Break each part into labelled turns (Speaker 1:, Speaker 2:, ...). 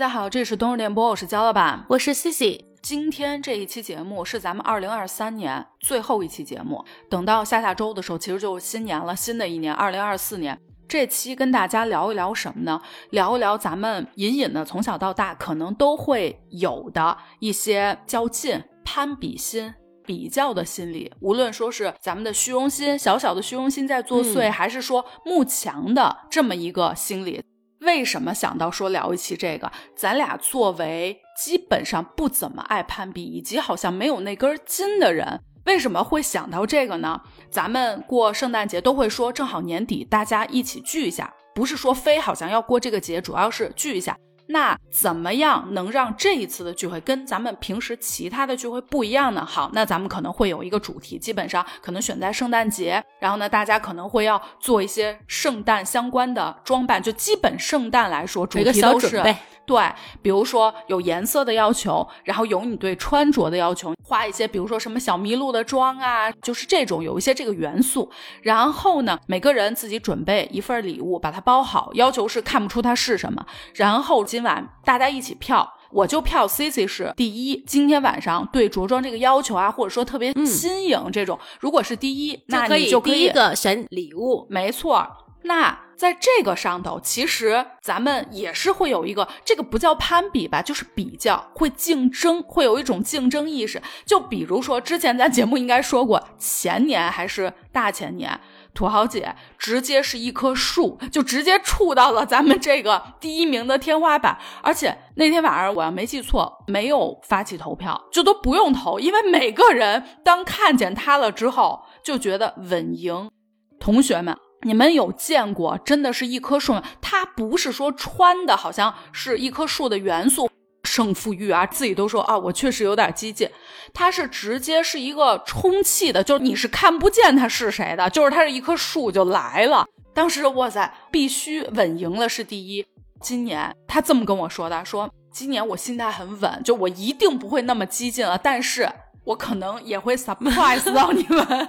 Speaker 1: 家好，这里是冬日电波，我是焦老板，
Speaker 2: 我是 Cici。
Speaker 1: 今天这一期节目是咱们二零二三年最后一期节目，等到下下周的时候，其实就是新年了，新的一年二零二四年。这期跟大家聊一聊什么呢？聊一聊咱们隐隐的从小到大可能都会有的一些较劲、攀比心。比较的心理，无论说是咱们的虚荣心，小小的虚荣心在作祟，还是说慕强的这么一个心理，为什么想到说聊一期这个？咱俩作为基本上不怎么爱攀比，以及好像没有那根筋的人，为什么会想到这个呢？咱们过圣诞节都会说，正好年底大家一起聚一下，不是说非好像要过这个节，主要是聚一下。那怎么样能让这一次的聚会跟咱们平时其他的聚会不一样呢？好，那咱们可能会有一个主题，基本上可能选在圣诞节，然后呢，大家可能会要做一些圣诞相关的装扮，就基本圣诞来说，主题都是对，比如说有颜色的要求，然后有你对穿着的要求，画一些比如说什么小麋鹿的妆啊，就是这种有一些这个元素。然后呢，每个人自己准备一份礼物，把它包好，要求是看不出它是什么。然后今晚大家一起票，我就票 C C 是第一。今天晚上对着装这个要求啊，或者说特别新颖这种，如果是第一，那你就可以
Speaker 2: 第一个选礼物，
Speaker 1: 没错。那。在这个上头，其实咱们也是会有一个，这个不叫攀比吧，就是比较，会竞争，会有一种竞争意识。就比如说，之前咱节目应该说过，前年还是大前年，土豪姐直接是一棵树，就直接触到了咱们这个第一名的天花板。而且那天晚上，我要没记错，没有发起投票，就都不用投，因为每个人当看见他了之后，就觉得稳赢。同学们。你们有见过真的是一棵树吗？它不是说穿的好像是一棵树的元素，胜负欲啊，自己都说啊，我确实有点激进。它是直接是一个充气的，就是你是看不见它是谁的，就是它是一棵树就来了。当时哇塞，必须稳赢了是第一。今年他这么跟我说的，说今年我心态很稳，就我一定不会那么激进了，但是我可能也会 surprise 到你们。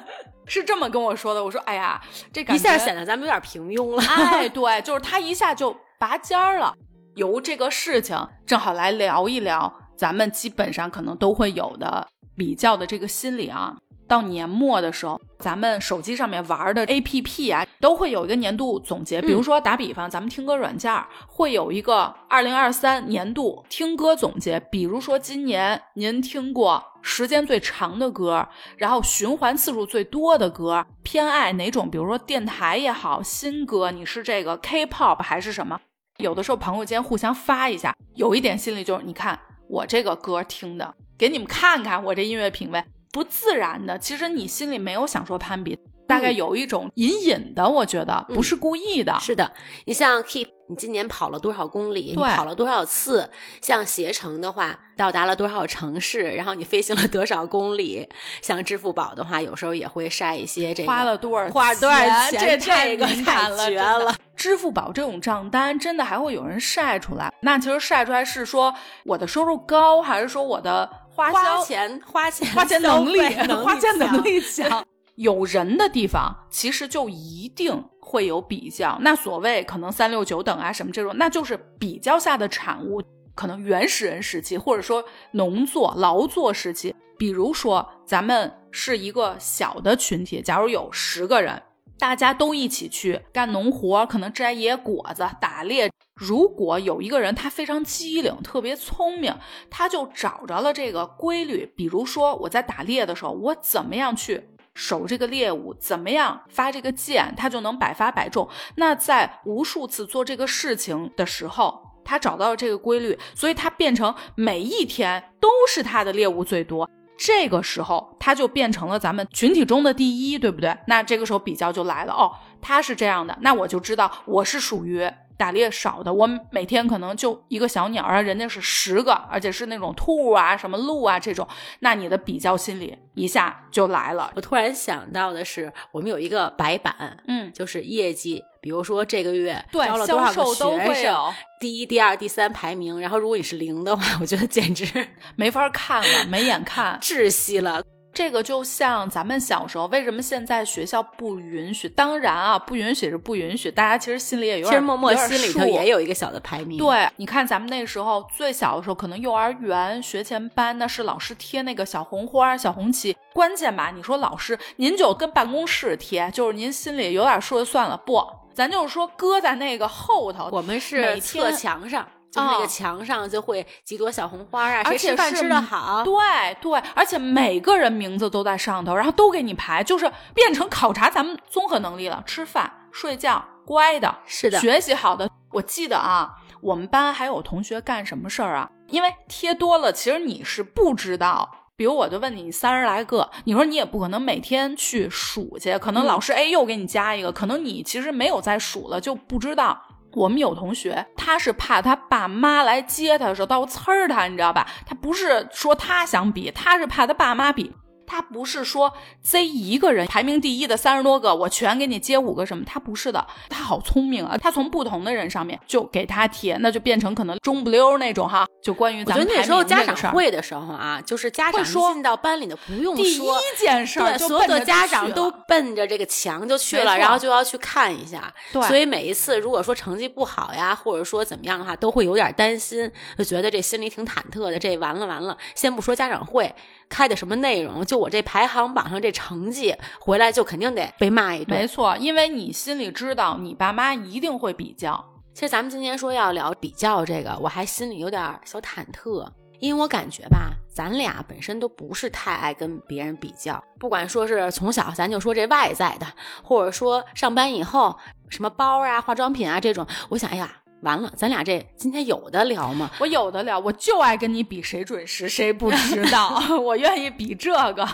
Speaker 1: 是这么跟我说的，我说，哎呀，这
Speaker 2: 一下显得咱们有点平庸了。
Speaker 1: 哎，对，就是他一下就拔尖儿了。由这个事情正好来聊一聊，咱们基本上可能都会有的比较的这个心理啊。到年末的时候，咱们手机上面玩的 A P P 啊，都会有一个年度总结。比如说打比方，咱们听歌软件会有一个二零二三年度听歌总结。比如说今年您听过时间最长的歌，然后循环次数最多的歌，偏爱哪种？比如说电台也好，新歌你是这个 K pop 还是什么？有的时候朋友间互相发一下，有一点心理就是，你看我这个歌听的，给你们看看我这音乐品味。不自然的，其实你心里没有想说攀比，大概有一种隐隐的，我觉得不是故意的。
Speaker 2: 是的，你像 Keep，你今年跑了多少公里？你跑了多少次？像携程的话，到达了多少城市？然后你飞行了多少公里？像支付宝的话，有时候也会晒一些这个
Speaker 1: 花了多少
Speaker 2: 花多少钱？
Speaker 1: 这
Speaker 2: 这个太绝了！
Speaker 1: 支付宝这种账单真的还会有人晒出来？那其实晒出来是说我的收入高，还是说我的？
Speaker 2: 花钱花钱
Speaker 1: 花钱能力花钱
Speaker 2: 能
Speaker 1: 力强，有人的地方其实就一定会有比较。那所谓可能三六九等啊什么这种，那就是比较下的产物。可能原始人时期，或者说农作劳作时期，比如说咱们是一个小的群体，假如有十个人。大家都一起去干农活，可能摘野果子、打猎。如果有一个人他非常机灵、特别聪明，他就找着了这个规律。比如说，我在打猎的时候，我怎么样去守这个猎物，怎么样发这个箭，他就能百发百中。那在无数次做这个事情的时候，他找到了这个规律，所以他变成每一天都是他的猎物最多。这个时候，他就变成了咱们群体中的第一，对不对？那这个时候比较就来了哦，他是这样的，那我就知道我是属于打猎少的，我每天可能就一个小鸟啊，人家是十个，而且是那种兔啊、什么鹿啊这种，那你的比较心理一下就来了。
Speaker 2: 我突然想到的是，我们有一个白板，
Speaker 1: 嗯，
Speaker 2: 就是业绩。比如说这个月招了多少个学生，第一、第二、第三排名，然后如果你是零的话，我觉得简直
Speaker 1: 没法看了，没眼看，
Speaker 2: 窒息了。
Speaker 1: 这个就像咱们小时候，为什么现在学校不允许？当然啊，不允许是不允许，大家其实心里也有点，
Speaker 2: 其实默默心里头也有一个小的排名。
Speaker 1: 对，你看咱们那时候最小的时候，可能幼儿园学前班，那是老师贴那个小红花、小红旗。关键吧，你说老师您就跟办公室贴，就是您心里有点数就算了。不，咱就是说搁在那个后头，
Speaker 2: 我们是侧墙上。就是那个墙上就会几朵小红花啊，
Speaker 1: 而且
Speaker 2: 饭吃的好？
Speaker 1: 对对，而且每个人名字都在上头，然后都给你排，就是变成考察咱们综合能力了。吃饭、睡觉、乖的，
Speaker 2: 是的，
Speaker 1: 学习好的。我记得啊，我们班还有同学干什么事儿啊？因为贴多了，其实你是不知道。比如我就问你，你三十来个，你说你也不可能每天去数去，可能老师哎又给你加一个，可能你其实没有在数了，就不知道。我们有同学，他是怕他爸妈来接他的时候刀刺儿他，你知道吧？他不是说他想比，他是怕他爸妈比。他不是说这一个人排名第一的三十多个，我全给你接五个什么？他不是的，他好聪明啊！他从不同的人上面就给他贴，那就变成可能中不溜那种哈。就关于咱们
Speaker 2: 那时候家长会的时候啊，就是家长进到班里的不用说，
Speaker 1: 第一件事
Speaker 2: 对所有的家长都奔着这个墙就去了，然后就要去看一下。
Speaker 1: 对，
Speaker 2: 所以每一次如果说成绩不好呀，或者说怎么样的话，都会有点担心，就觉得这心里挺忐忑的。这完了完了，先不说家长会。开的什么内容？就我这排行榜上这成绩回来，就肯定得被骂一顿。
Speaker 1: 没错，因为你心里知道，你爸妈一定会比较。
Speaker 2: 其实咱们今天说要聊比较这个，我还心里有点小忐忑，因为我感觉吧，咱俩本身都不是太爱跟别人比较。不管说是从小，咱就说这外在的，或者说上班以后，什么包啊、化妆品啊这种，我想，哎呀。完了，咱俩这今天有的聊吗？
Speaker 1: 我有的聊，我就爱跟你比谁准时，谁不迟到。我愿意比这个。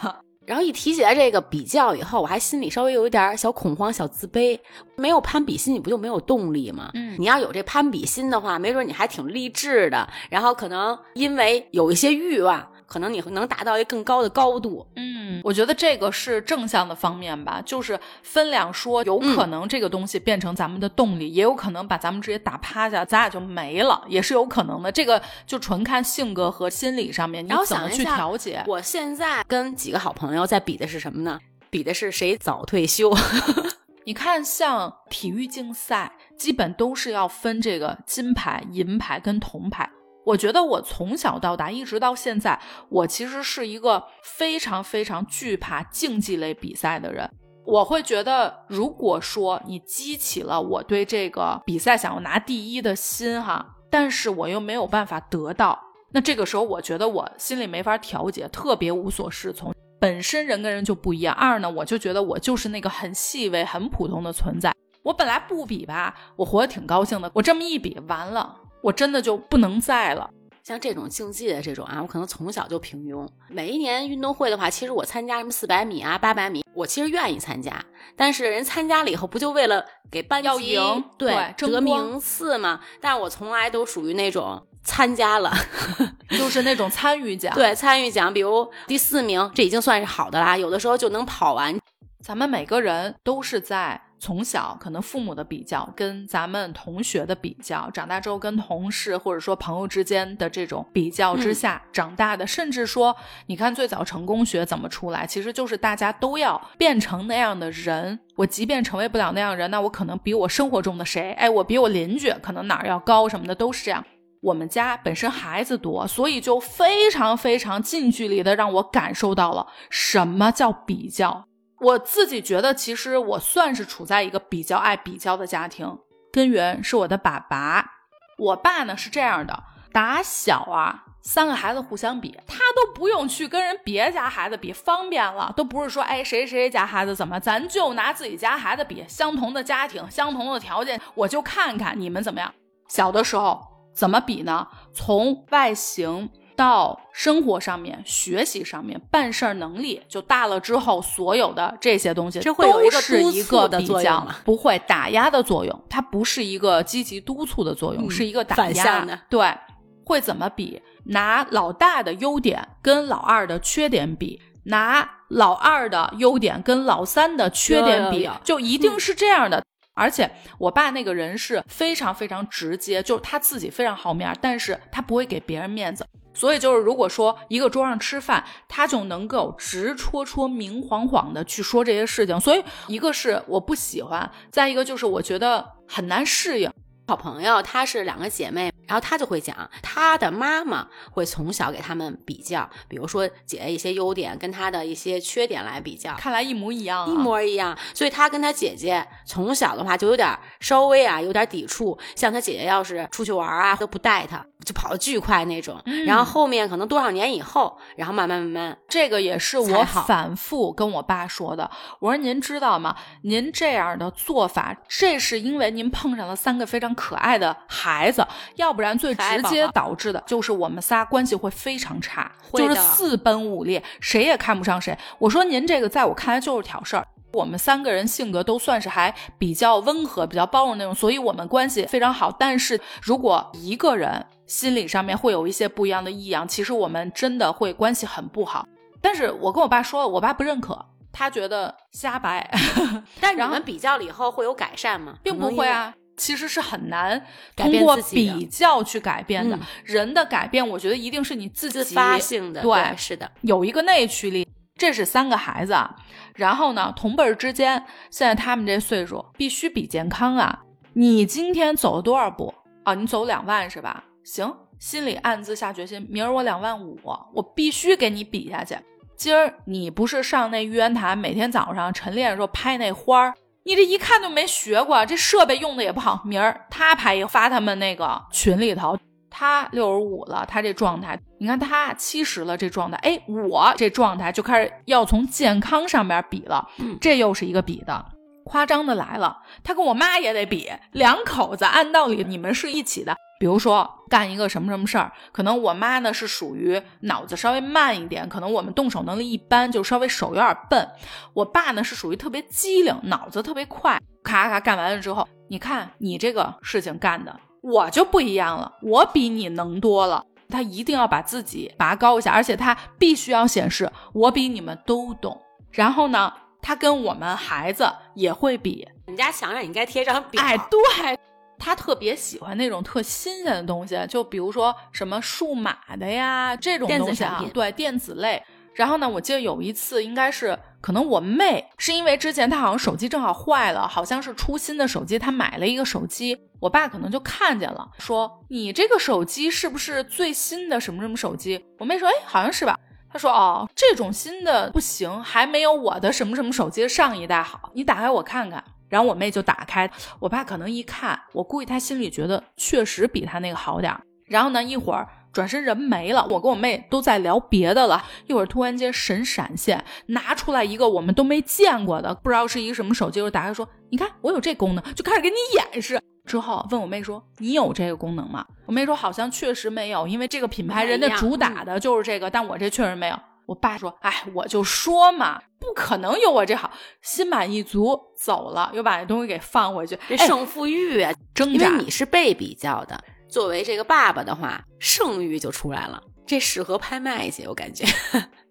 Speaker 2: 然后一提起来这个比较以后，我还心里稍微有一点小恐慌、小自卑。没有攀比心，你不就没有动力吗？
Speaker 1: 嗯，
Speaker 2: 你要有这攀比心的话，没准你还挺励志的。然后可能因为有一些欲望。可能你能达到一个更高的高度，
Speaker 1: 嗯，我觉得这个是正向的方面吧，就是分两说，有可能这个东西变成咱们的动力，也有可能把咱们直接打趴下，咱俩就没了，也是有可能的。这个就纯看性格和心理上面，你怎么去调节。
Speaker 2: 我现在跟几个好朋友在比的是什么呢？比的是谁早退休。
Speaker 1: 你看，像体育竞赛，基本都是要分这个金牌、银牌跟铜牌。我觉得我从小到大一直到现在，我其实是一个非常非常惧怕竞技类比赛的人。我会觉得，如果说你激起了我对这个比赛想要拿第一的心哈，但是我又没有办法得到，那这个时候我觉得我心里没法调节，特别无所适从。本身人跟人就不一样。二呢，我就觉得我就是那个很细微、很普通的存在。我本来不比吧，我活得挺高兴的。我这么一比，完了。我真的就不能再了。
Speaker 2: 像这种竞技的这种啊，我可能从小就平庸。每一年运动会的话，其实我参加什么四百米啊、八百米，我其实愿意参加。但是人参加了以后，不就为了给班
Speaker 1: 要赢
Speaker 2: 对得名次吗？但是我从来都属于那种参加了，
Speaker 1: 就是那种参与奖。
Speaker 2: 对，参与奖，比如第四名，这已经算是好的啦。有的时候就能跑完。
Speaker 1: 咱们每个人都是在。从小可能父母的比较，跟咱们同学的比较，长大之后跟同事或者说朋友之间的这种比较之下长大的，甚至说，你看最早成功学怎么出来，其实就是大家都要变成那样的人。我即便成为不了那样人，那我可能比我生活中的谁，哎，我比我邻居可能哪儿要高什么的，都是这样。我们家本身孩子多，所以就非常非常近距离的让我感受到了什么叫比较。我自己觉得，其实我算是处在一个比较爱比较的家庭，根源是我的爸爸。我爸呢是这样的，打小啊，三个孩子互相比，他都不用去跟人别家孩子比，方便了，都不是说哎谁谁家孩子怎么，咱就拿自己家孩子比，相同的家庭，相同的条件，我就看看你们怎么样。小的时候怎么比呢？从外形。到生活上面、学习上面、办事儿能力，就大了之后，所有的这些东西
Speaker 2: 这会有一个
Speaker 1: 是一个
Speaker 2: 比
Speaker 1: 较，不会打压的作用，它不是一个积极督促的作用，是一个打
Speaker 2: 压的。
Speaker 1: 对，会怎么比？拿老大的优点跟老二的缺点比，拿老二的优点跟老三的缺点比，就一定是这样的。而且我爸那个人是非常非常直接，就是他自己非常好面，但是他不会给别人面子。所以就是，如果说一个桌上吃饭，他就能够直戳戳、明晃晃的去说这些事情。所以，一个是我不喜欢，再一个就是我觉得很难适应。
Speaker 2: 好朋友，她是两个姐妹，然后他就会讲，他的妈妈会从小给他们比较，比如说姐姐一些优点跟他的一些缺点来比较，
Speaker 1: 看来一模一样，
Speaker 2: 一模一样。所以他跟他姐姐从小的话就有点稍微啊有点抵触，像他姐姐要是出去玩啊都不带他。就跑得巨快那种，然后后面可能多少年以后，然后慢慢慢慢，
Speaker 1: 这个也是我反复跟我爸说的。我说您知道吗？您这样的做法，这是因为您碰上了三个非常可爱的孩子，要不然最直接导致的就是我们仨关系会非常差，就是四分五裂，谁也看不上谁。我说您这个在我看来就是挑事儿。我们三个人性格都算是还比较温和、比较包容那种，所以我们关系非常好。但是如果一个人心理上面会有一些不一样的异样，其实我们真的会关系很不好。但是我跟我爸说了，我爸不认可，他觉得瞎掰。
Speaker 2: 但你们比较了以后会有改善吗？
Speaker 1: 并不会啊，其实是很难通过比较去改变的。人的改变，我觉得一定是你自己
Speaker 2: 自发性的。
Speaker 1: 对，
Speaker 2: 是的，
Speaker 1: 有一个内驱力。这是三个孩子，然后呢，同辈儿之间，现在他们这岁数必须比健康啊！你今天走了多少步啊？你走两万是吧？行，心里暗自下决心，明儿我两万五，我必须给你比下去。今儿你不是上那玉渊潭，每天早上晨练的时候拍那花儿，你这一看就没学过，这设备用的也不好。明儿他拍一发他们那个群里头。他六十五了，他这状态，你看他七十了，这状态，哎，我这状态就开始要从健康上面比了，这又是一个比的，夸张的来了，他跟我妈也得比，两口子按道理你们是一起的，比如说干一个什么什么事儿，可能我妈呢是属于脑子稍微慢一点，可能我们动手能力一般，就稍微手有点笨，我爸呢是属于特别机灵，脑子特别快，咔咔干完了之后，你看你这个事情干的。我就不一样了，我比你能多了。他一定要把自己拔高一下，而且他必须要显示我比你们都懂。然后呢，他跟我们孩子也会比。
Speaker 2: 你家墙上应该贴张表。
Speaker 1: 哎，对，他特别喜欢那种特新鲜的东西，就比如说什么数码的呀这种东西啊，对，电子类。然后呢，我记得有一次，应该是可能我妹是因为之前她好像手机正好坏了，好像是出新的手机，她买了一个手机，我爸可能就看见了，说你这个手机是不是最新的什么什么手机？我妹说，哎，好像是吧。他说，哦，这种新的不行，还没有我的什么什么手机上一代好，你打开我看看。然后我妹就打开，我爸可能一看，我估计他心里觉得确实比他那个好点儿。然后呢，一会儿。转身人没了，我跟我妹都在聊别的了。一会儿突然间神闪现，拿出来一个我们都没见过的，不知道是一个什么手机。我打开说：“你看，我有这功能。”就开始给你演示。之后问我妹说：“你有这个功能吗？”我妹说：“好像确实没有，因为这个品牌人家主打的就是这个，但我这确实没有。”我爸说：“哎，我就说嘛，不可能有我这好。”心满意足走了，又把那东西给放回去。
Speaker 2: 这胜负欲啊，
Speaker 1: 挣
Speaker 2: 扎。因为你是被比较的。作为这个爸爸的话，胜欲就出来了，这适合拍卖去，我感觉。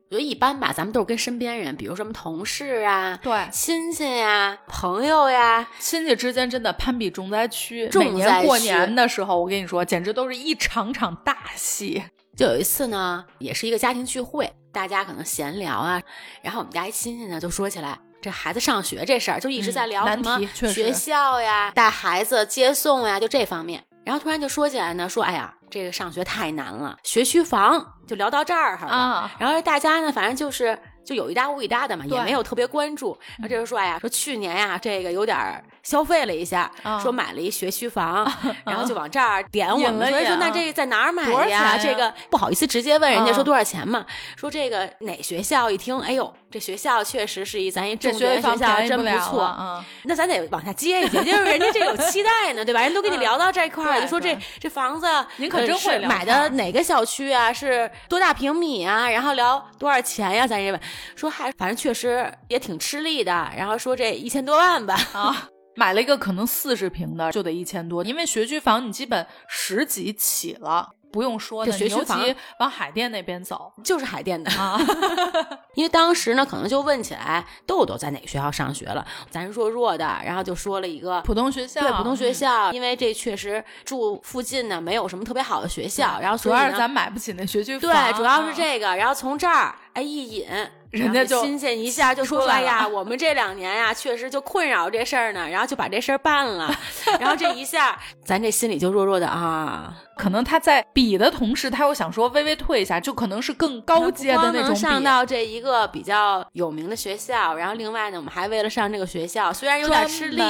Speaker 2: 我觉得一般吧，咱们都是跟身边人，比如什么同事啊，
Speaker 1: 对，
Speaker 2: 亲戚呀、朋友呀，
Speaker 1: 亲戚之间真的攀比重灾区。
Speaker 2: 每
Speaker 1: 年过年的时候，我跟你说，简直都是一场场大戏。
Speaker 2: 就有一次呢，也是一个家庭聚会，大家可能闲聊啊，然后我们家一亲戚呢就说起来这孩子上学这事儿，就一直在聊什么学校呀、带孩子接送呀，就这方面。然后突然就说起来呢，说哎呀，这个上学太难了，学区房就聊到这儿哈了。然后大家呢，反正就是。就有一搭无一搭的嘛，也没有特别关注。然后这就说，哎呀，说去年呀，这个有点消费了一下，说买了一学区房，然后就往这儿点我们。所以说，那这在哪儿买呀？这个不好意思直接问人家说多少钱嘛。说这个哪学校？一听，哎呦，这学校确实是一咱一重点学校，真不错。那咱得往下接一接，就是人家这有期待呢，对吧？人都跟你聊到这块儿，就说这这房子
Speaker 1: 您可真会
Speaker 2: 买的哪个小区啊？是多大平米啊？然后聊多少钱呀？咱这问。说还反正确实也挺吃力的，然后说这一千多万吧
Speaker 1: 啊，买了一个可能四十平的就得一千多，因为学区房你基本十几起了。不用说的，
Speaker 2: 学区房
Speaker 1: 往海淀那边走，
Speaker 2: 就是海淀的
Speaker 1: 啊。
Speaker 2: 因为当时呢，可能就问起来豆豆在哪个学校上学了，咱弱弱的，然后就说了一个
Speaker 1: 普通学校，
Speaker 2: 对普通学校，因为这确实住附近呢，没有什么特别好的学校，然后
Speaker 1: 主要是咱买不起那学区
Speaker 2: 房，对，主要是这个，然后从这儿哎一引。
Speaker 1: 人家就
Speaker 2: 新鲜一下，就说：“哎呀，我们这两年呀，确实就困扰这事儿呢，然后就把这事儿办了。然后这一下，咱这心里就弱弱的啊。
Speaker 1: 可能他在比的同时，他又想说微微退一下，就可能是更高阶的那种
Speaker 2: 上到这一个比较有名的学校，然后另外呢，我们还为了上这个学校，虽然有点吃力，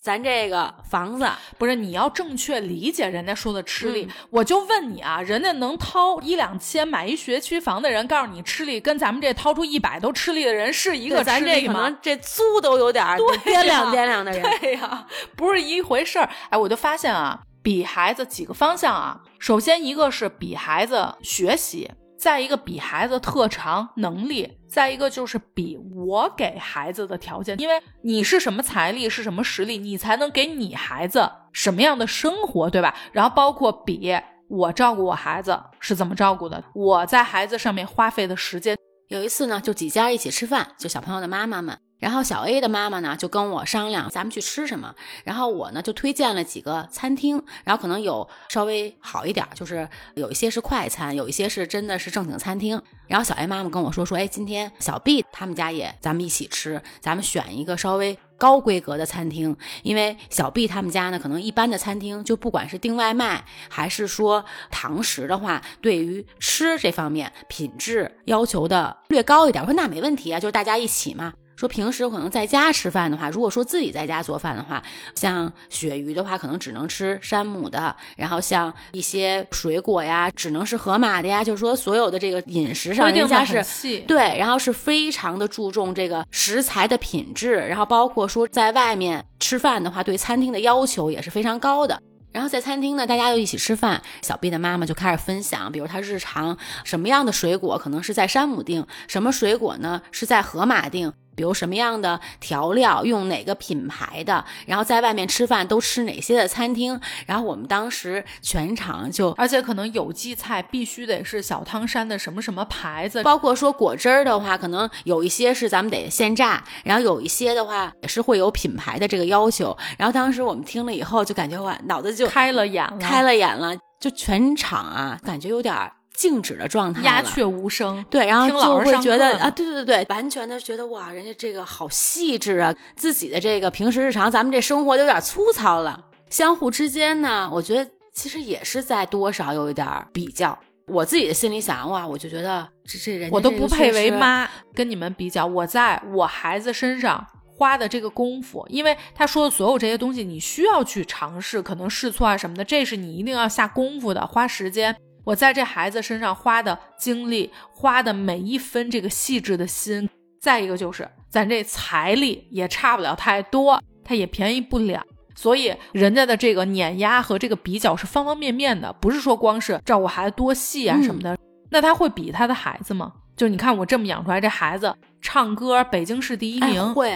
Speaker 2: 咱这个房子
Speaker 1: 不是你要正确理解人家说的吃力。我就问你啊，人家能掏一两千买一学区房的人，告诉你吃力，跟咱们这掏出一。百都吃力的人是一个
Speaker 2: 咱这可能这租都有点掂量掂量的人，
Speaker 1: 对呀，不是一回事儿。哎，我就发现啊，比孩子几个方向啊。首先一个是比孩子学习，再一个比孩子特长能力，再一个就是比我给孩子的条件。因为你是什么财力，是什么实力，你才能给你孩子什么样的生活，对吧？然后包括比我照顾我孩子是怎么照顾的，我在孩子上面花费的时间。
Speaker 2: 有一次呢，就几家一起吃饭，就小朋友的妈妈们。然后小 A 的妈妈呢，就跟我商量咱们去吃什么。然后我呢，就推荐了几个餐厅。然后可能有稍微好一点，就是有一些是快餐，有一些是真的是正经餐厅。然后小 A 妈妈跟我说说，哎，今天小 B 他们家也咱们一起吃，咱们选一个稍微。高规格的餐厅，因为小 B 他们家呢，可能一般的餐厅就不管是订外卖还是说堂食的话，对于吃这方面品质要求的略高一点。我说那没问题啊，就是大家一起嘛。说平时可能在家吃饭的话，如果说自己在家做饭的话，像鳕鱼的话，可能只能吃山姆的；然后像一些水果呀，只能是河马的呀。就是说，所有的这个饮食上，人家是对，然后是非常的注重这个食材的品质，然后包括说在外面吃饭的话，对餐厅的要求也是非常高的。然后在餐厅呢，大家又一起吃饭，小 B 的妈妈就开始分享，比如他日常什么样的水果可能是在山姆订，什么水果呢是在河马订。比如什么样的调料，用哪个品牌的，然后在外面吃饭都吃哪些的餐厅，然后我们当时全场就，
Speaker 1: 而且可能有机菜必须得是小汤山的什么什么牌子，
Speaker 2: 包括说果汁儿的话，可能有一些是咱们得现榨，然后有一些的话也是会有品牌的这个要求，然后当时我们听了以后就感觉哇，脑子就
Speaker 1: 开了眼了，
Speaker 2: 开了眼了，就全场啊，感觉有点。静止的状态，
Speaker 1: 鸦雀无声。
Speaker 2: 对，然后就会觉得啊，对对对对，完全的觉得哇，人家这个好细致啊，自己的这个平时日常，咱们这生活有点粗糙了。相互之间呢，我觉得其实也是在多少有一点比较。我自己的心里想，哇，我就觉得这这人
Speaker 1: 我都不配为妈，跟你们比较，我在我孩子身上花的这个功夫，因为他说的所有这些东西，你需要去尝试，可能试错啊什么的，这是你一定要下功夫的，花时间。我在这孩子身上花的精力，花的每一分这个细致的心，再一个就是咱这财力也差不了太多，他也便宜不了，所以人家的这个碾压和这个比较是方方面面的，不是说光是照顾孩子多细啊什么的。那他会比他的孩子吗？就你看我这么养出来这孩子，唱歌北京市第一名，
Speaker 2: 会。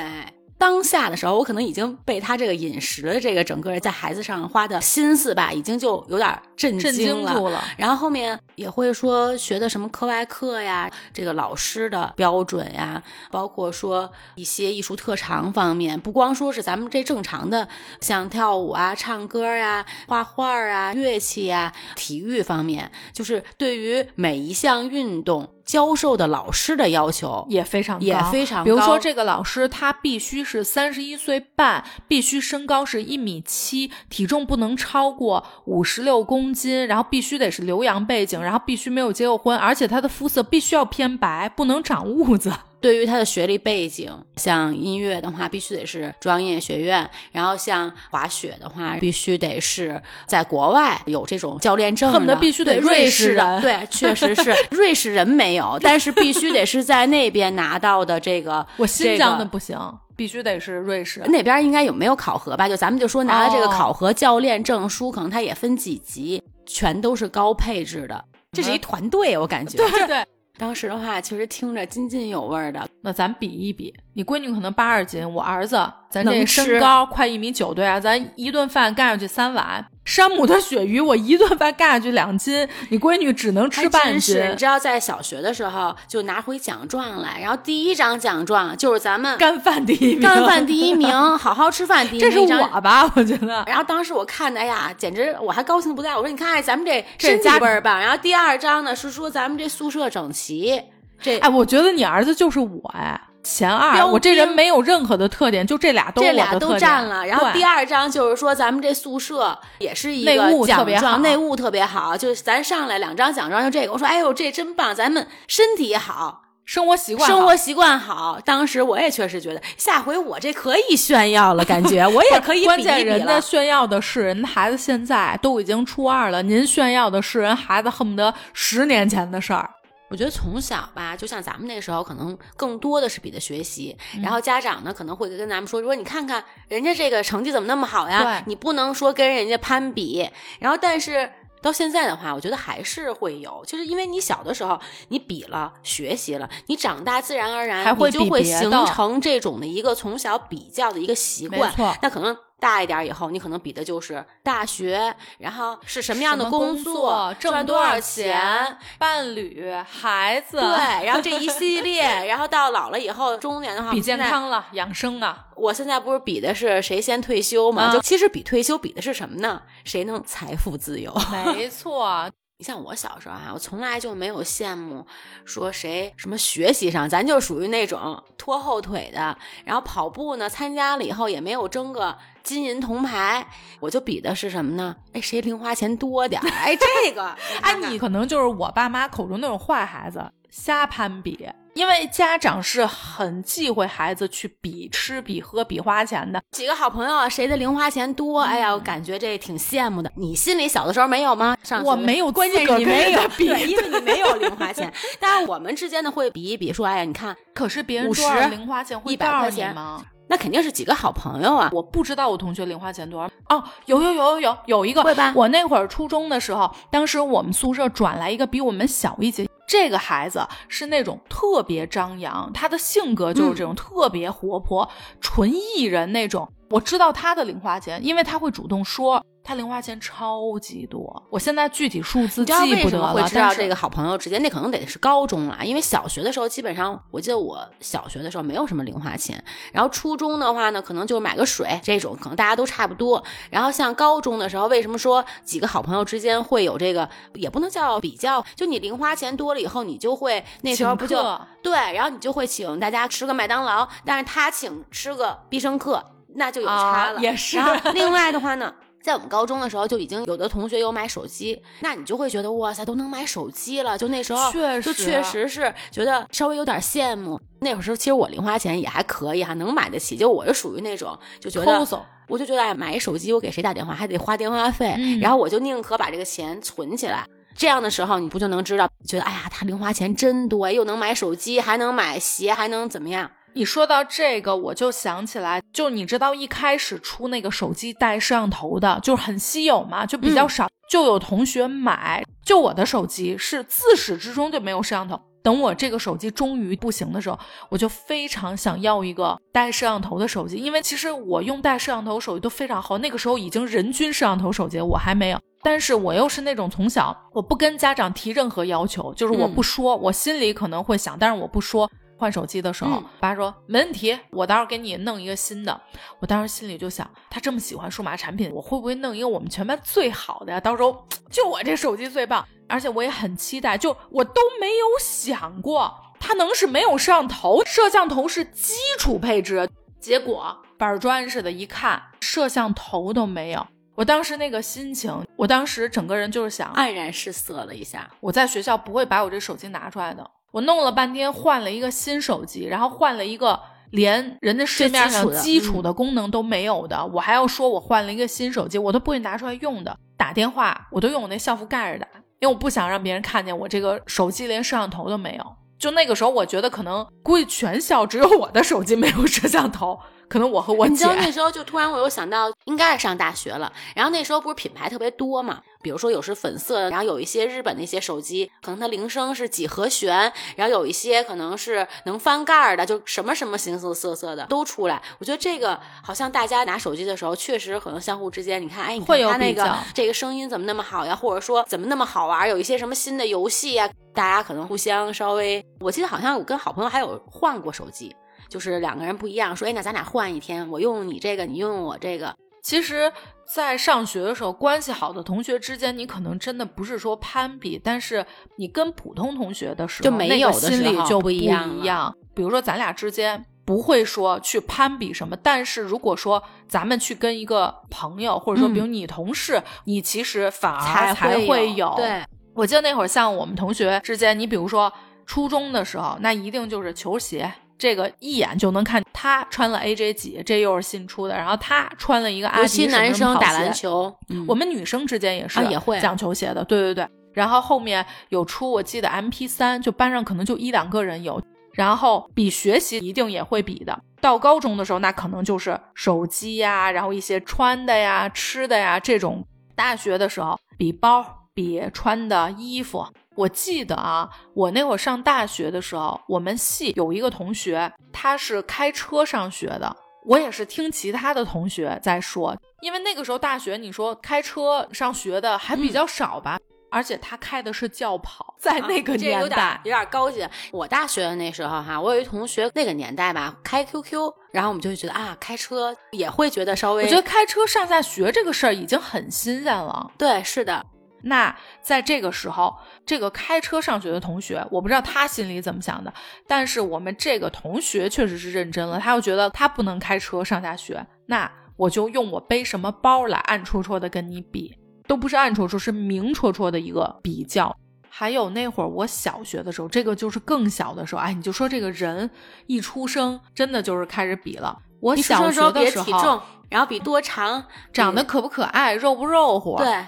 Speaker 2: 当下的时候，我可能已经被他这个饮食的这个整个在孩子上花的心思吧，已经就有点震惊
Speaker 1: 了。
Speaker 2: 然后后面也会说学的什么课外课呀，这个老师的标准呀，包括说一些艺术特长方面，不光说是咱们这正常的，像跳舞啊、唱歌呀、画画啊、乐器啊、体育方面，就是对于每一项运动。教授的老师的要求
Speaker 1: 也非常
Speaker 2: 也非常高，
Speaker 1: 比如说这个老师他必须是三十一岁半，必须身高是一米七，体重不能超过五十六公斤，然后必须得是留洋背景，然后必须没有结过婚，而且他的肤色必须要偏白，不能长痦子。
Speaker 2: 对于他的学历背景，像音乐的话，必须得是专业学院；然后像滑雪的话，必须得是在国外有这种教练证，
Speaker 1: 恨不得必须得瑞
Speaker 2: 士
Speaker 1: 人。
Speaker 2: 对，确实是瑞士人没有，但是必须得是在那边拿到的这个。
Speaker 1: 我新疆的不行，必须得是瑞士。
Speaker 2: 那边应该有没有考核吧？就咱们就说拿了这个考核教练证书，可能它也分几级，全都是高配置的。这是一团队，我感觉。
Speaker 1: 对对。
Speaker 2: 当时的话，其实听着津津有味的。
Speaker 1: 那咱比一比，你闺女可能八十斤，我儿子咱这身高快一米九，对啊，咱一顿饭干上去三碗，山姆的鳕鱼，我一顿饭干下去两斤，你闺女只能吃半斤。
Speaker 2: 你知道，在小学的时候就拿回奖状来，然后第一张奖状就是咱们
Speaker 1: 干饭第一名，
Speaker 2: 干饭第一名，好好吃饭第一名。
Speaker 1: 这是我吧？我觉得。
Speaker 2: 然后当时我看的，哎呀，简直我还高兴不在。我说你看，咱们这身体倍儿棒。然后第二张呢是说咱们这宿舍整齐。这
Speaker 1: 哎，我觉得你儿子就是我哎。前二，我这人没有任何的特点，就这俩都
Speaker 2: 这俩都占了。然后第二张就是说，咱们这宿舍也是一个奖状，内务特别好。就是咱上来两张奖状，就这个。我说，哎呦，这真棒！咱们身体好，
Speaker 1: 生活习惯
Speaker 2: 生活习惯好。当时我也确实觉得，下回我这可以炫耀了，感觉 我也可以。
Speaker 1: 关键人家炫耀的是人孩子现在都已经初二了，您炫耀的是人孩子恨不得十年前的事儿。
Speaker 2: 我觉得从小吧，就像咱们那时候，可能更多的是比的学习，然后家长呢可能会跟咱们说，说你看看人家这个成绩怎么那么好呀？你不能说跟人家攀比。然后，但是到现在的话，我觉得还是会有，就是因为你小的时候你比了学习了，你长大自然而然你就会形成这种的一个从小比较的一个习惯。那可能。大一点以后，你可能比的就是大学，然后是什么样的
Speaker 1: 工
Speaker 2: 作，
Speaker 1: 挣
Speaker 2: 多
Speaker 1: 少
Speaker 2: 钱，
Speaker 1: 伴侣、孩子，
Speaker 2: 对，然后这一 系列，然后到老了以后，中年的话，
Speaker 1: 比健康了，养生啊。
Speaker 2: 我现在不是比的是谁先退休吗？就其实比退休比的是什么呢？谁能财富自由？
Speaker 1: 没错。
Speaker 2: 你像我小时候啊，我从来就没有羡慕说谁什么学习上，咱就属于那种拖后腿的。然后跑步呢，参加了以后也没有争个金银铜牌，我就比的是什么呢？哎，谁零花钱多点儿？哎，这个，
Speaker 1: 哎，你可能就是我爸妈口中那种坏孩子，瞎攀比。因为家长是很忌讳孩子去比吃、比喝、比花钱的。
Speaker 2: 几个好朋友，谁的零花钱多？哎呀，我感觉这挺羡慕的。你心里小的时候没有吗？上
Speaker 1: 我没有，
Speaker 2: 关键是你没有
Speaker 1: 比，
Speaker 2: 因为你没有 零花钱。但是我们之间呢会比一比，说哎呀，你看，
Speaker 1: 可是别人
Speaker 2: 多少
Speaker 1: 零花钱会
Speaker 2: 一百块钱
Speaker 1: 吗？
Speaker 2: 那肯定是几个好朋友啊。
Speaker 1: 我不知道我同学零花钱多少。哦，有有有有有有一个
Speaker 2: 会吧？
Speaker 1: 我那会儿初中的时候，当时我们宿舍转来一个比我们小一届。这个孩子是那种特别张扬，他的性格就是这种特别活泼、纯艺人那种。我知道他的零花钱，因为他会主动说。他零花钱超级多，我现在具体数字记不得了。
Speaker 2: 会知道这个好朋友之间，那可能得是高中了，因为小学的时候基本上，我记得我小学的时候没有什么零花钱。然后初中的话呢，可能就买个水这种，可能大家都差不多。然后像高中的时候，为什么说几个好朋友之间会有这个，也不能叫比较，就你零花钱多了以后，你就会那时候不就对，然后你就会请大家吃个麦当劳，但是他请吃个必胜客，那就有差了。
Speaker 1: 也是。
Speaker 2: 另外的话呢。在我们高中的时候，就已经有的同学有买手机，那你就会觉得哇塞，都能买手机了。就那时候，就确实是觉得稍微有点羡慕。那会儿时候，其实我零花钱也还可以哈，能买得起。就我就属于那种就觉得，我就觉得哎，买一手机，我给谁打电话还得花电话费，然后我就宁可把这个钱存起来。这样的时候，你不就能知道，觉得哎呀，他零花钱真多，又能买手机，还能买鞋，还能怎么样？
Speaker 1: 你说到这个，我就想起来，就你知道一开始出那个手机带摄像头的，就是很稀有嘛，就比较少，就有同学买。就我的手机是自始至终就没有摄像头。等我这个手机终于不行的时候，我就非常想要一个带摄像头的手机，因为其实我用带摄像头手机都非常好。那个时候已经人均摄像头手机，我还没有。但是我又是那种从小我不跟家长提任何要求，就是我不说，我心里可能会想，但是我不说。换手机的时候，爸说没问题，我到时候给你弄一个新的。我当时心里就想，他这么喜欢数码产品，我会不会弄一个我们全班最好的呀？到时候就我这手机最棒，而且我也很期待。就我都没有想过，它能是没有摄像头，摄像头是基础配置。结果板砖似的，一看摄像头都没有。我当时那个心情，我当时整个人就是想
Speaker 2: 黯然失色了一下。
Speaker 1: 我在学校不会把我这手机拿出来的。我弄了半天，换了一个新手机，然后换了一个连人家市面上基础的功能都没有的，我还要说我换了一个新手机，我都不会拿出来用的。打电话我都用我那校服盖着打，因为我不想让别人看见我这个手机连摄像头都没有。就那个时候，我觉得可能估计全校只有我的手机没有摄像头。可能我和我姐，
Speaker 2: 你知道那时候就突然我又想到，应该是上大学了。然后那时候不是品牌特别多嘛，比如说有是粉色，然后有一些日本那些手机，可能它铃声是几何弦，然后有一些可能是能翻盖的，就什么什么形形色色的都出来。我觉得这个好像大家拿手机的时候，确实可能相互之间，你看，哎，你看他那个这个声音怎么那么好呀？或者说怎么那么好玩？有一些什么新的游戏呀？大家可能互相稍微，我记得好像我跟好朋友还有换过手机。就是两个人不一样，说哎，那咱俩换一天，我用你这个，你用用我这个。
Speaker 1: 其实，在上学的时候，关系好的同学之间，你可能真的不是说攀比，但是你跟普通同学的时候，
Speaker 2: 就没有
Speaker 1: 心里就
Speaker 2: 不
Speaker 1: 一样。比如说，咱俩之间不会说去攀比什么，但是如果说咱们去跟一个朋友，或者说比如你同事，你其实反而才会有。
Speaker 2: 对，
Speaker 1: 我记得那会儿像我们同学之间，你比如说初中的时候，那一定就是球鞋。这个一眼就能看，他穿了 AJ 几，这又是新出的。然后他穿了一个阿迪什
Speaker 2: 男生打篮球，
Speaker 1: 我们女生之间也是
Speaker 2: 也会
Speaker 1: 讲球鞋的。对对对。然后后面有出，我记得 MP 三，就班上可能就一两个人有。然后比学习一定也会比的。到高中的时候，那可能就是手机呀，然后一些穿的呀、吃的呀这种。大学的时候比包，比穿的衣服。我记得啊，我那会儿上大学的时候，我们系有一个同学，他是开车上学的。我也是听其他的同学在说，因为那个时候大学，你说开车上学的还比较少吧？而且他开的是轿跑，在那个年代
Speaker 2: 有点高级。我大学的那时候哈，我有一同学那个年代吧，开 QQ，然后我们就会觉得啊，开车也会觉得稍微，
Speaker 1: 我觉得开车上下学这个事儿已经很新鲜了。
Speaker 2: 对，是的。
Speaker 1: 那在这个时候，这个开车上学的同学，我不知道他心里怎么想的，但是我们这个同学确实是认真了，他又觉得他不能开车上下学，那我就用我背什么包来暗戳戳的跟你比，都不是暗戳戳，是明戳戳的一个比较。还有那会儿我小学的时候，这个就是更小的时候，哎，你就说这个人一出生，真的就是开始比了。我小学的
Speaker 2: 时候，然后比多长，
Speaker 1: 长得可不可爱，肉不肉乎，
Speaker 2: 对。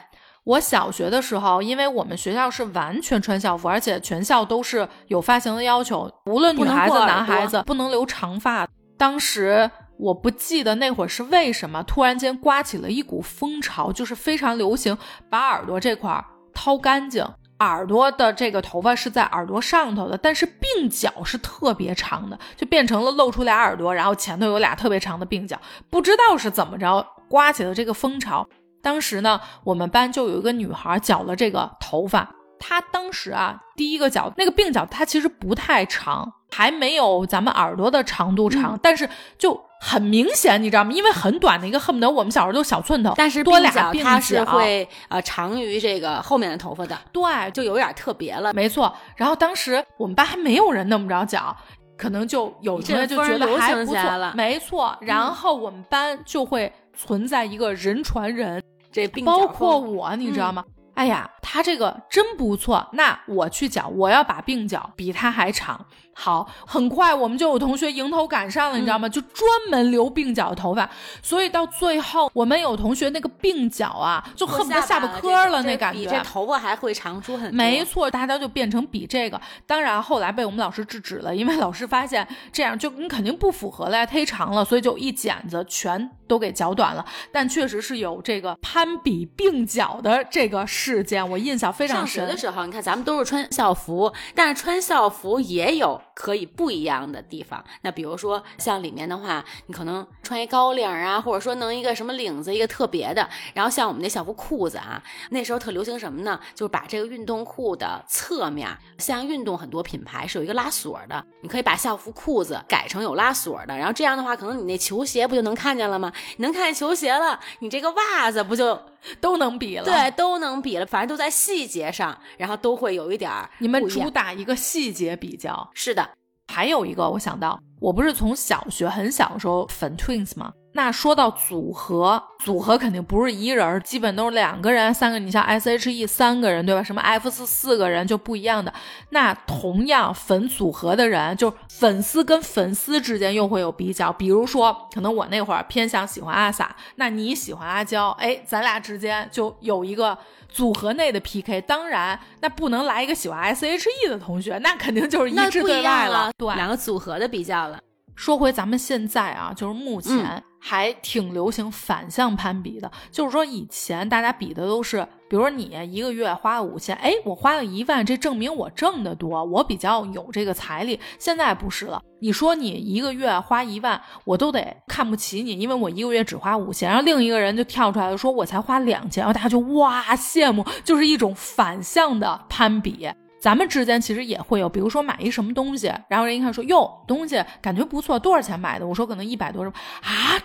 Speaker 1: 我小学的时候，因为我们学校是完全穿校服，而且全校都是有发型的要求，无论女孩子男孩子不能留长发。当时我不记得那会儿是为什么，突然间刮起了一股风潮，就是非常流行把耳朵这块掏干净，耳朵的这个头发是在耳朵上头的，但是鬓角是特别长的，就变成了露出俩耳朵，然后前头有俩特别长的鬓角，不知道是怎么着刮起了这个风潮。当时呢，我们班就有一个女孩绞了这个头发。她当时啊，第一个绞那个鬓角，它其实不太长，还没有咱们耳朵的长度长，但是就很明显，你知道吗？因为很短的一个，恨不得我们小时候都小寸头，
Speaker 2: 但是
Speaker 1: 多俩鬓角，
Speaker 2: 它是会呃长于这个后面的头发的。
Speaker 1: 对，
Speaker 2: 就有点特别了。
Speaker 1: 没错。然后当时我们班还没有人那么着绞，可能就有同学就觉得还不错。没错。然后我们班就会存在一个人传人。
Speaker 2: 这
Speaker 1: 包括我，你知道吗？哎呀，他这个真不错。那我去讲，我要把鬓角比他还长。好，很快我们就有同学迎头赶上了，你知道吗？就专门留鬓角的头发。所以到最后，我们有同学那个鬓角啊，就恨不得下巴颏了，那感觉。
Speaker 2: 比这头发还会长出很多。
Speaker 1: 没错，大家就变成比这个。当然后来被我们老师制止了，因为老师发现这样就你肯定不符合了呀，忒长了，所以就一剪子全都给绞短了。但确实是有这个攀比鬓角的这个事件，我印象非常深。
Speaker 2: 上学的时候，你看咱们都是穿校服，但是穿校服也有。可以不一样的地方，那比如说像里面的话，你可能穿一高领啊，或者说弄一个什么领子，一个特别的。然后像我们那校服裤子啊，那时候特流行什么呢？就是把这个运动裤的侧面，像运动很多品牌是有一个拉锁的，你可以把校服裤子改成有拉锁的。然后这样的话，可能你那球鞋不就能看见了吗？能看见球鞋了，你这个袜子不就
Speaker 1: 都能比了？
Speaker 2: 对，都能比了。反正都在细节上，然后都会有一点儿。
Speaker 1: 你们主打一个细节比较，
Speaker 2: 是的。
Speaker 1: 还有一个，我想到我不是从小学很小的时候粉 twins 吗？那说到组合，组合肯定不是一人，基本都是两个人、三个。你像 S.H.E 三个人，对吧？什么 F 四四个人就不一样的。那同样粉组合的人，就粉丝跟粉丝之间又会有比较。比如说，可能我那会儿偏向喜欢阿 sa，那你喜欢阿娇，哎，咱俩之间就有一个组合内的 P.K。当然，那不能来一个喜欢 S.H.E 的同学，那肯定就是一致对外
Speaker 2: 了。
Speaker 1: 对，
Speaker 2: 两个组合的比较了。
Speaker 1: 说回咱们现在啊，就是目前。还挺流行反向攀比的，就是说以前大家比的都是，比如说你一个月花了五千，哎，我花了一万，这证明我挣得多，我比较有这个财力。现在不是了，你说你一个月花一万，我都得看不起你，因为我一个月只花五千，然后另一个人就跳出来，说我才花两千，然后大家就哇羡慕，就是一种反向的攀比。咱们之间其实也会有，比如说买一什么东西，然后人一看说哟，东西感觉不错，多少钱买的？我说可能一百多，啊，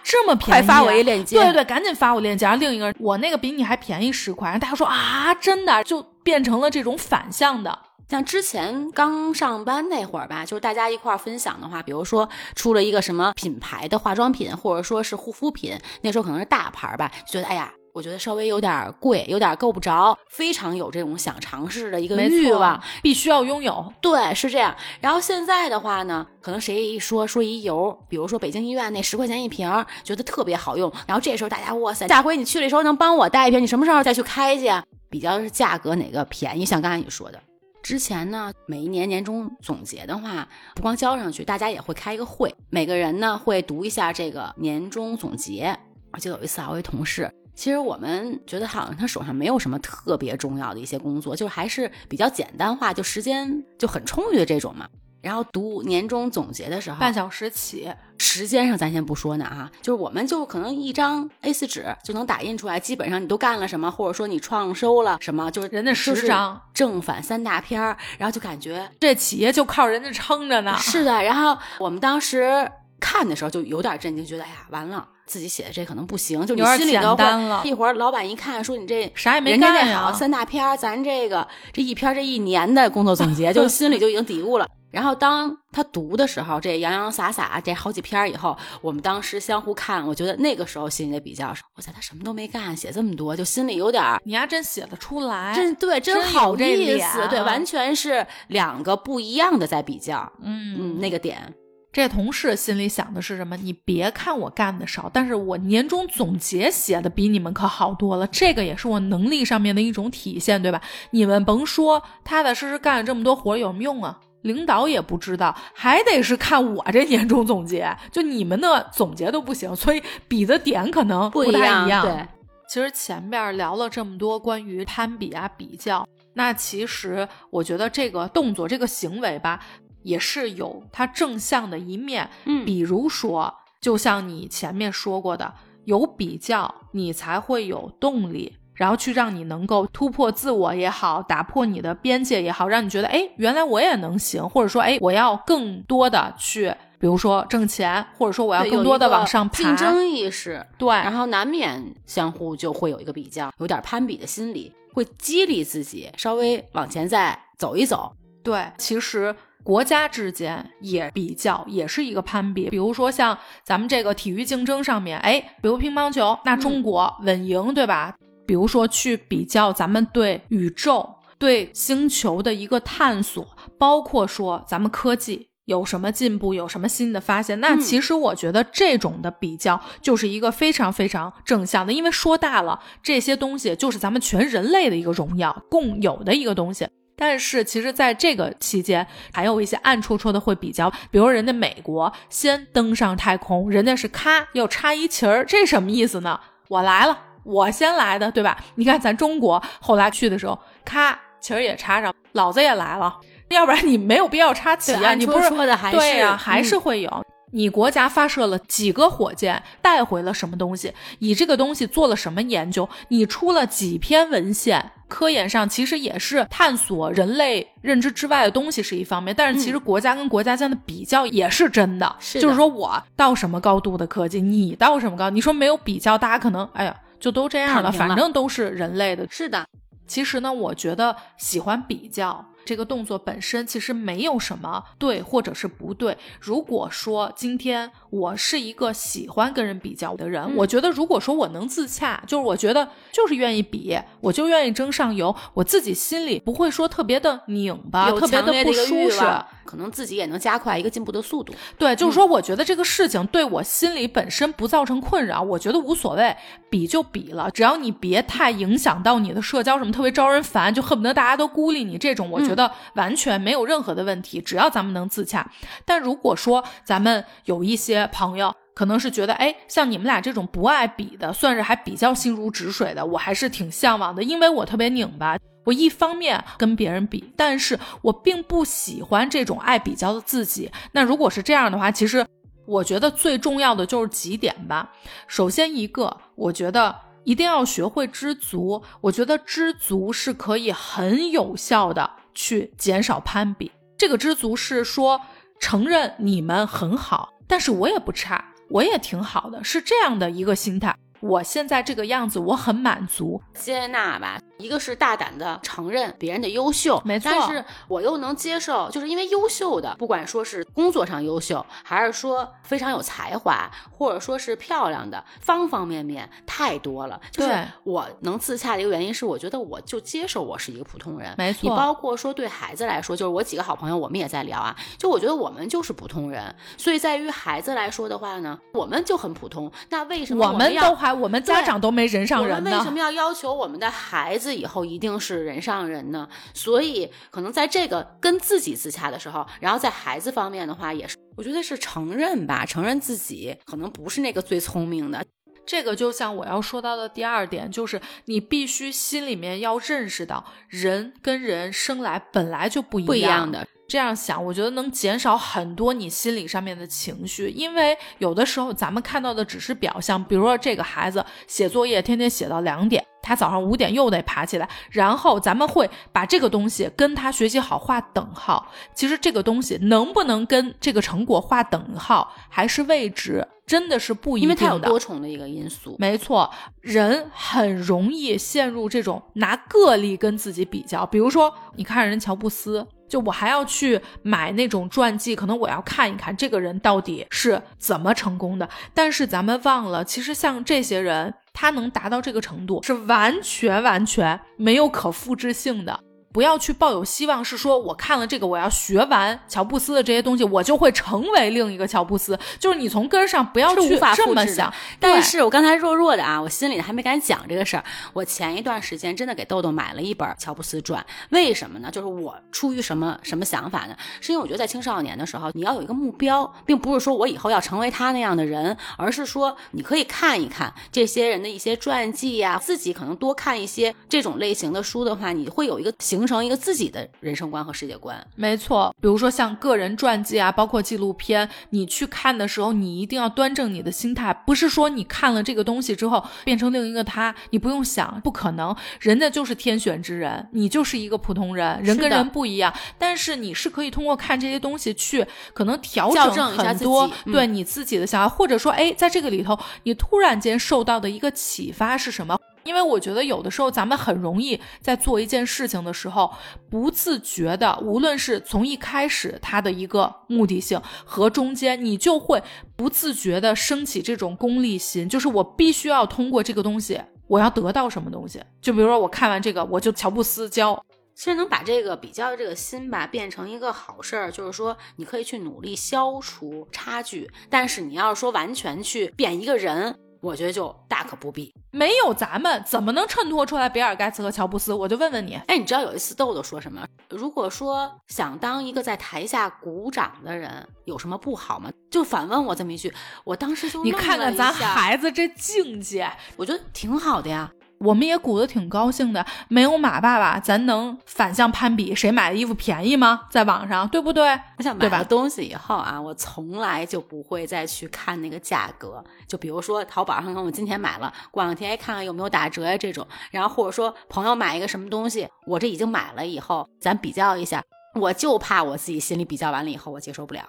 Speaker 1: 这么便
Speaker 2: 宜，快发我一链接。
Speaker 1: 对对对，赶紧发我链接。然后另一个人，我那个比你还便宜十块。然后大家说啊，真的就变成了这种反向的。
Speaker 2: 像之前刚上班那会儿吧，就是大家一块儿分享的话，比如说出了一个什么品牌的化妆品，或者说是护肤品，那时候可能是大牌吧，觉得哎呀。我觉得稍微有点贵，有点够不着，非常有这种想尝试的一个欲望，
Speaker 1: 必须要拥有。
Speaker 2: 对，是这样。然后现在的话呢，可能谁一说说一油，比如说北京医院那十块钱一瓶，觉得特别好用。然后这时候大家，哇塞，下回你去的时候能帮我带一瓶？你什么时候再去开去？比较是价格哪个便宜？像刚才你说的，之前呢，每一年年终总结的话，不光交上去，大家也会开一个会，每个人呢会读一下这个年终总结。我记得有一次啊，我一同事。其实我们觉得好像他手上没有什么特别重要的一些工作，就是还是比较简单化，就时间就很充裕的这种嘛。然后读年终总结的时候，
Speaker 1: 半小时起，
Speaker 2: 时间上咱先不说呢啊，就是我们就可能一张 A4 纸就能打印出来，基本上你都干了什么，或者说你创收了什么，就是
Speaker 1: 人家十张
Speaker 2: 正反三大篇儿，然后就感觉
Speaker 1: 这企业就靠人家撑着呢。
Speaker 2: 是的，然后我们当时看的时候就有点震惊，觉得哎呀完了。自己写的这可能不行，就你心里头
Speaker 1: 会
Speaker 2: 一会儿老板一看说你这
Speaker 1: 啥也没干
Speaker 2: 呀，三大篇咱这个这一篇这一年的工作总结，就 心里就已经嘀咕了。然后当他读的时候，这洋洋洒洒这好几篇以后，我们当时相互看，我觉得那个时候心里的比较是，我操，他什么都没干，写这么多，就心里有点儿
Speaker 1: 你丫真写得出来，
Speaker 2: 真对，真好意思，对，完全是两个不一样的在比较，
Speaker 1: 嗯
Speaker 2: 嗯，那个点。
Speaker 1: 这同事心里想的是什么？你别看我干的少，但是我年终总结写的比你们可好多了。这个也是我能力上面的一种体现，对吧？你们甭说，踏踏实实干了这么多活有什么用啊？领导也不知道，还得是看我这年终总结。就你们的总结都不行，所以比的点可能不太一样。
Speaker 2: 对，
Speaker 1: 其实前面聊了这么多关于攀比啊、比较，那其实我觉得这个动作、这个行为吧。也是有它正向的一面，
Speaker 2: 嗯，
Speaker 1: 比如说，就像你前面说过的，有比较，你才会有动力，然后去让你能够突破自我也好，打破你的边界也好，让你觉得，哎，原来我也能行，或者说，哎，我要更多的去，比如说挣钱，或者说我要更多的往上爬，
Speaker 2: 竞争意识，
Speaker 1: 对，
Speaker 2: 然后难免相互就会有一个比较，有点攀比的心理，会激励自己稍微往前再走一走，
Speaker 1: 对，其实。国家之间也比较，也是一个攀比。比如说像咱们这个体育竞争上面，哎，比如乒乓球，那中国稳赢，对吧？比如说去比较咱们对宇宙、对星球的一个探索，包括说咱们科技有什么进步，有什么新的发现。那其实我觉得这种的比较就是一个非常非常正向的，因为说大了，这些东西就是咱们全人类的一个荣耀，共有的一个东西。但是其实，在这个期间，还有一些暗戳戳的会比较，比如人家美国先登上太空，人家是咔要插一旗儿，这什么意思呢？我来了，我先来的，对吧？你看咱中国后来去的时候，咔旗儿也插上，老子也来了，要不然你没有必要插旗啊，你不是对呀，还是会有。你国家发射了几个火箭，带回了什么东西？以这个东西做了什么研究？你出了几篇文献？科研上其实也是探索人类认知之外的东西是一方面，但是其实国家跟国家间的比较也是真的，就是说我到什么高度的科技，你到什么高？你说没有比较，大家可能哎呀就都这样了，反正都是人类的。
Speaker 2: 是的，
Speaker 1: 其实呢，我觉得喜欢比较。这个动作本身其实没有什么对或者是不对。如果说今天我是一个喜欢跟人比较的人，我觉得如果说我能自洽，就是我觉得就是愿意比，我就愿意争上游，我自己心里不会说特别的拧巴，特别的不舒适。
Speaker 2: 可能自己也能加快一个进步的速度。
Speaker 1: 对，就是说，我觉得这个事情对我心里本身不造成困扰，我觉得无所谓，比就比了，只要你别太影响到你的社交，什么特别招人烦，就恨不得大家都孤立你这种，我觉得完全没有任何的问题，只要咱们能自洽。但如果说咱们有一些朋友，可能是觉得，哎，像你们俩这种不爱比的，算是还比较心如止水的，我还是挺向往的，因为我特别拧巴。我一方面跟别人比，但是我并不喜欢这种爱比较的自己。那如果是这样的话，其实我觉得最重要的就是几点吧。首先一个，我觉得一定要学会知足。我觉得知足是可以很有效的去减少攀比。这个知足是说承认你们很好，但是我也不差，我也挺好的，是这样的一个心态。我现在这个样子，我很满足，
Speaker 2: 接纳吧。一个是大胆的承认别人的优秀，
Speaker 1: 没错，
Speaker 2: 但是我又能接受，就是因为优秀的，不管说是工作上优秀，还是说非常有才华，或者说是漂亮的，方方面面太多了。就是我能自洽的一个原因是，我觉得我就接受我是一个普通人，
Speaker 1: 没错。
Speaker 2: 你包括说对孩子来说，就是我几个好朋友，我们也在聊啊，就我觉得我们就是普通人，所以在于孩子来说的话呢，我们就很普通。那为什么
Speaker 1: 我
Speaker 2: 们
Speaker 1: 都还？我们家长都没人上人
Speaker 2: 呢，为什么要要求我们的孩子以后一定是人上人呢？所以可能在这个跟自己自洽的时候，然后在孩子方面的话，也是我觉得是承认吧，承认自己可能不是那个最聪明的。
Speaker 1: 这个就像我要说到的第二点，就是你必须心里面要认识到，人跟人生来本来就不
Speaker 2: 一样
Speaker 1: 的。这样想，我觉得能减少很多你心理上面的情绪，因为有的时候咱们看到的只是表象。比如说这个孩子写作业天天写到两点，他早上五点又得爬起来，然后咱们会把这个东西跟他学习好画等号。其实这个东西能不能跟这个成果画等号，还是未知，真的是不一定的。
Speaker 2: 因为它有多重的一个因素。
Speaker 1: 没错，人很容易陷入这种拿个例跟自己比较。比如说，你看人乔布斯。就我还要去买那种传记，可能我要看一看这个人到底是怎么成功的。但是咱们忘了，其实像这些人，他能达到这个程度，是完全完全没有可复制性的。不要去抱有希望，是说我看了这个，我要学完乔布斯的这些东西，我就会成为另一个乔布斯。就是你从根儿上不要去这么想。
Speaker 2: 但是我刚才弱弱的啊，我心里还没敢讲这个事儿。我前一段时间真的给豆豆买了一本乔布斯传，为什么呢？就是我出于什么什么想法呢？是因为我觉得在青少年的时候，你要有一个目标，并不是说我以后要成为他那样的人，而是说你可以看一看这些人的一些传记呀，自己可能多看一些这种类型的书的话，你会有一个形。形成一个自己的人生观和世界观，
Speaker 1: 没错。比如说像个人传记啊，包括纪录片，你去看的时候，你一定要端正你的心态，不是说你看了这个东西之后变成另一个他，你不用想，不可能，人家就是天选之人，你就是一个普通人，人跟人不一样。但是你是可以通过看这些东西去可能调整很多对你自己的想法，或者说，哎，在这个里头，你突然间受到的一个启发是什么？因为我觉得有的时候咱们很容易在做一件事情的时候，不自觉的，无论是从一开始它的一个目的性和中间，你就会不自觉的升起这种功利心，就是我必须要通过这个东西，我要得到什么东西。就比如说我看完这个，我就乔布斯教。
Speaker 2: 其实能把这个比较的这个心吧变成一个好事儿，就是说你可以去努力消除差距，但是你要说完全去变一个人。我觉得就大可不必，
Speaker 1: 没有咱们怎么能衬托出来比尔盖茨和乔布斯？我就问问你，
Speaker 2: 哎，你知道有一次豆豆说什么？如果说想当一个在台下鼓掌的人，有什么不好吗？就反问我这么一句，我当时就
Speaker 1: 你看看咱孩子这境界，
Speaker 2: 我觉得挺好的呀。
Speaker 1: 我们也鼓得挺高兴的，没有马爸爸，咱能反向攀比谁买的衣服便宜吗？在网上，对不对？
Speaker 2: 我想买了东西以后啊，我从来就不会再去看那个价格。就比如说淘宝上，看我今天买了，过两天看看有没有打折呀这种。然后或者说朋友买一个什么东西，我这已经买了以后，咱比较一下，我就怕我自己心里比较完了以后，我接受不了。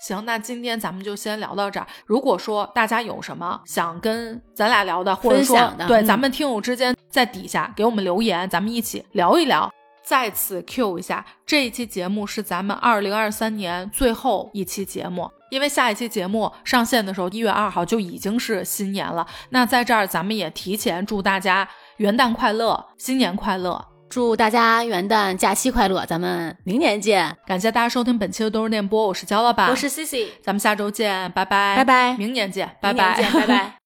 Speaker 1: 行，那今天咱们就先聊到这儿。如果说大家有什么想跟咱俩聊的，或者说对咱们听友之间在底下给我们留言，咱们一起聊一聊。再次 Q 一下，这一期节目是咱们二零二三年最后一期节目，因为下一期节目上线的时候，一月二号就已经是新年了。那在这儿，咱们也提前祝大家元旦快乐，新年快乐，
Speaker 2: 祝大家元旦假期快乐，咱们明年见。
Speaker 1: 感谢大家收听本期的都市电波，我是焦老板，
Speaker 2: 我是 Cici，
Speaker 1: 咱们下周见，拜拜，
Speaker 2: 拜拜，
Speaker 1: 明年见，
Speaker 2: 拜拜，拜拜。